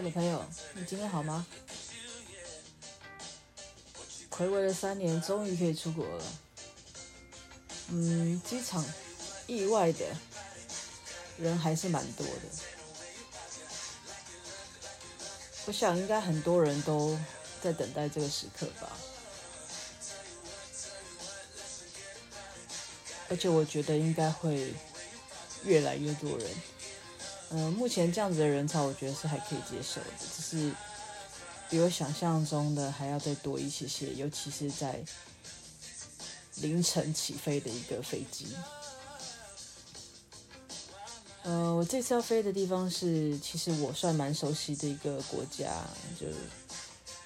我的朋友，你今天好吗？睽违了三年，终于可以出国了。嗯，机场意外的人还是蛮多的。我想应该很多人都在等待这个时刻吧。而且我觉得应该会越来越多人。嗯、呃，目前这样子的人潮，我觉得是还可以接受的，只是比我想象中的还要再多一些些，尤其是在凌晨起飞的一个飞机。呃，我这次要飞的地方是，其实我算蛮熟悉的一个国家，就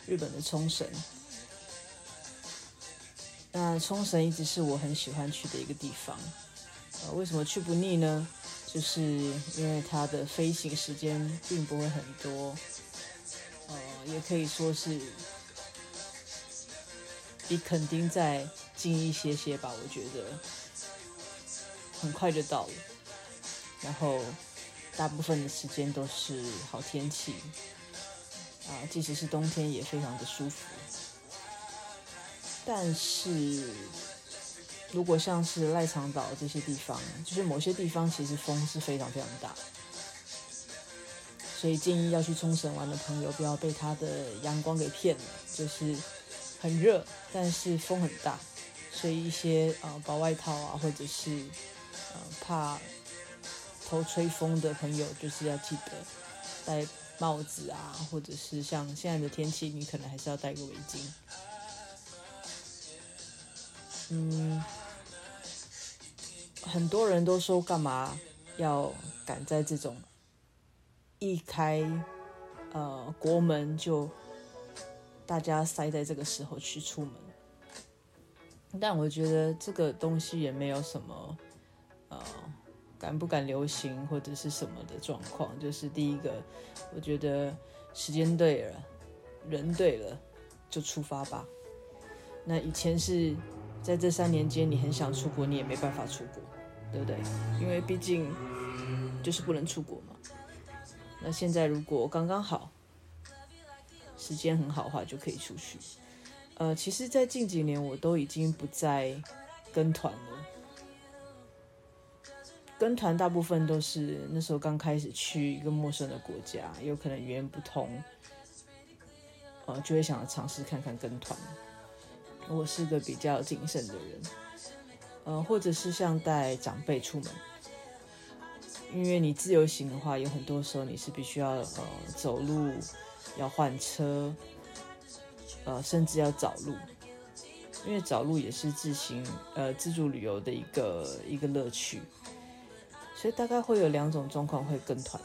日本的冲绳。那冲绳一直是我很喜欢去的一个地方。呃，为什么去不腻呢？就是因为它的飞行时间并不会很多，呃，也可以说是比垦丁再近一些些吧。我觉得很快就到了，然后大部分的时间都是好天气，啊，即使是冬天也非常的舒服。但是。如果像是赖长岛这些地方，就是某些地方其实风是非常非常大，所以建议要去冲绳玩的朋友不要被它的阳光给骗了，就是很热，但是风很大，所以一些呃薄外套啊，或者是呃怕头吹风的朋友，就是要记得戴帽子啊，或者是像现在的天气，你可能还是要戴个围巾，嗯。很多人都说，干嘛要赶在这种一开呃国门就大家塞在这个时候去出门？但我觉得这个东西也没有什么呃敢不敢流行或者是什么的状况。就是第一个，我觉得时间对了，人对了，就出发吧。那以前是在这三年间，你很想出国，你也没办法出国。对不对？因为毕竟就是不能出国嘛。那现在如果刚刚好，时间很好的话，就可以出去。呃，其实，在近几年我都已经不再跟团了。跟团大部分都是那时候刚开始去一个陌生的国家，有可能语言不通，呃，就会想要尝试看看跟团。我是个比较谨慎的人。呃，或者是像带长辈出门，因为你自由行的话，有很多时候你是必须要呃走路，要换车，呃，甚至要找路，因为找路也是自行呃自助旅游的一个一个乐趣，所以大概会有两种状况会跟团。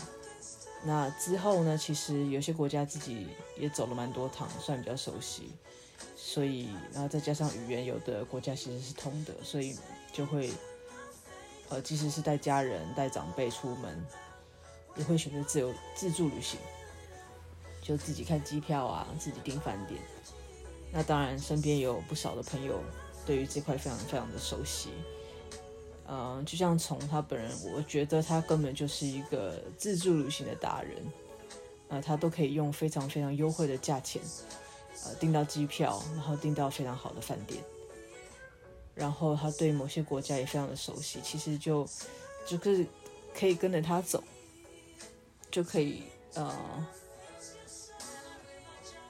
那之后呢，其实有些国家自己也走了蛮多趟，算比较熟悉。所以，然后再加上语言，有的国家其实是通的，所以就会，呃，即使是带家人、带长辈出门，也会选择自由自助旅行，就自己看机票啊，自己订饭店。那当然，身边也有不少的朋友对于这块非常非常的熟悉。嗯、就像从他本人，我觉得他根本就是一个自助旅行的达人，呃，他都可以用非常非常优惠的价钱。呃，订到机票，然后订到非常好的饭店，然后他对某些国家也非常的熟悉，其实就就是可以跟着他走，就可以呃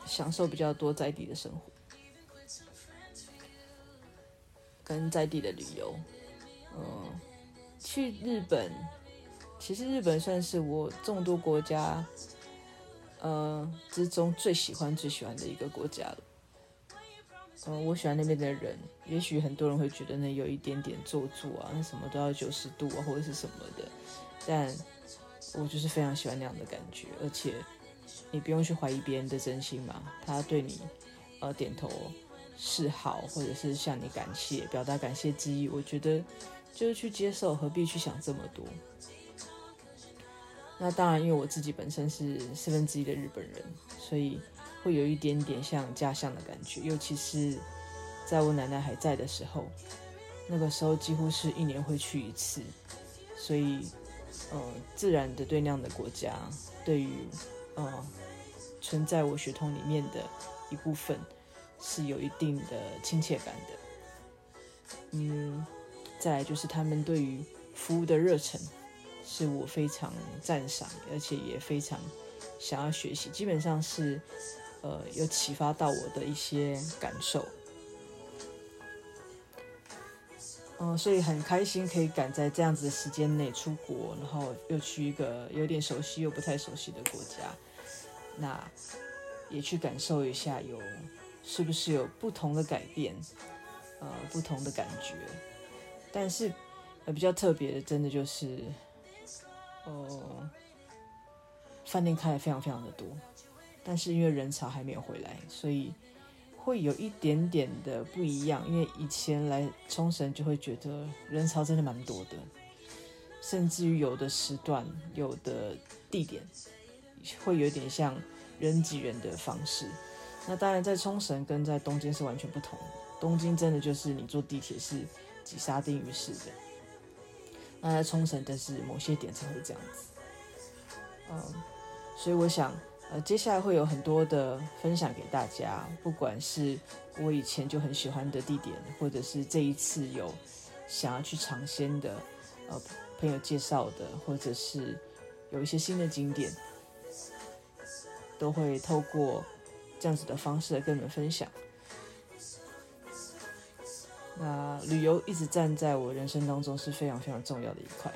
享受比较多在地的生活，跟在地的旅游。嗯、去日本，其实日本算是我众多国家。呃，之中最喜欢最喜欢的一个国家了。呃，我喜欢那边的人，也许很多人会觉得那有一点点做作啊，那什么都要九十度啊，或者是什么的。但我就是非常喜欢那样的感觉，而且你不用去怀疑别人的真心嘛，他对你呃点头示好，或者是向你感谢，表达感谢之意，我觉得就是去接受，何必去想这么多？那当然，因为我自己本身是四分之一的日本人，所以会有一点点像家乡的感觉。尤其是在我奶奶还在的时候，那个时候几乎是一年会去一次，所以，呃，自然的对那样的国家，对于，呃，存在我血统里面的一部分，是有一定的亲切感的。嗯，再来就是他们对于服务的热忱，是我非常赞赏，而且也非常想要学习。基本上是，呃，有启发到我的一些感受。嗯，所以很开心可以赶在这样子的时间内出国，然后又去一个有点熟悉又不太熟悉的国家，那也去感受一下有是不是有不同的改变，呃，不同的感觉。但是呃比较特别的，真的就是，呃，饭店开的非常非常的多，但是因为人潮还没有回来，所以。会有一点点的不一样，因为以前来冲绳就会觉得人潮真的蛮多的，甚至于有的时段、有的地点会有点像人挤人的方式。那当然，在冲绳跟在东京是完全不同的。东京真的就是你坐地铁是挤沙丁鱼式的，那在冲绳，但是某些点才会这样子。嗯，所以我想。呃，接下来会有很多的分享给大家，不管是我以前就很喜欢的地点，或者是这一次有想要去尝鲜的，呃，朋友介绍的，或者是有一些新的景点，都会透过这样子的方式来跟你们分享。那旅游一直站在我人生当中是非常非常重要的一块，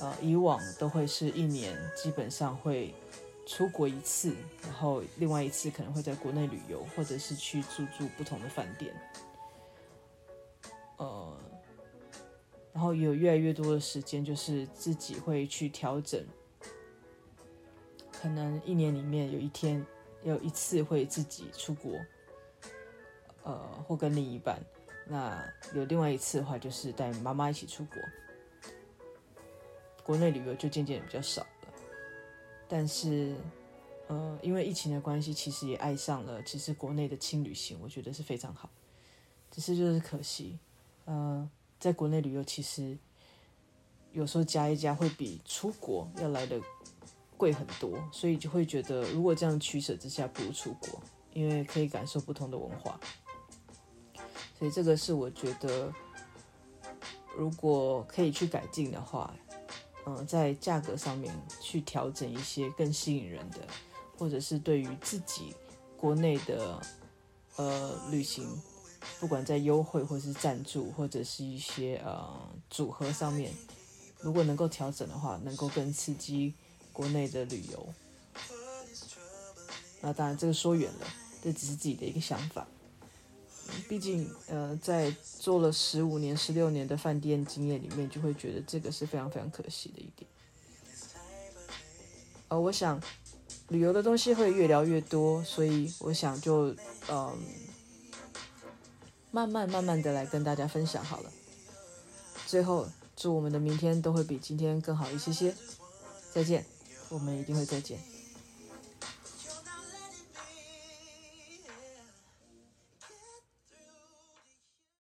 呃，以往都会是一年基本上会。出国一次，然后另外一次可能会在国内旅游，或者是去住住不同的饭店，呃，然后有越来越多的时间，就是自己会去调整，可能一年里面有一天有一次会自己出国，呃，或跟另一半，那有另外一次的话就是带妈妈一起出国，国内旅游就渐渐比较少了。但是，呃，因为疫情的关系，其实也爱上了其实国内的轻旅行，我觉得是非常好。只是就是可惜，呃，在国内旅游其实有时候加一加会比出国要来的贵很多，所以就会觉得如果这样取舍之下，不如出国，因为可以感受不同的文化。所以这个是我觉得，如果可以去改进的话。嗯，在价格上面去调整一些更吸引人的，或者是对于自己国内的呃旅行，不管在优惠或是赞助或者是一些呃组合上面，如果能够调整的话，能够更刺激国内的旅游。那当然，这个说远了，这只是自己的一个想法。毕竟，呃，在做了十五年、十六年的饭店经验里面，就会觉得这个是非常非常可惜的一点。呃，我想旅游的东西会越聊越多，所以我想就嗯、慢慢慢慢的来跟大家分享好了。最后，祝我们的明天都会比今天更好一些些。再见，我们一定会再见。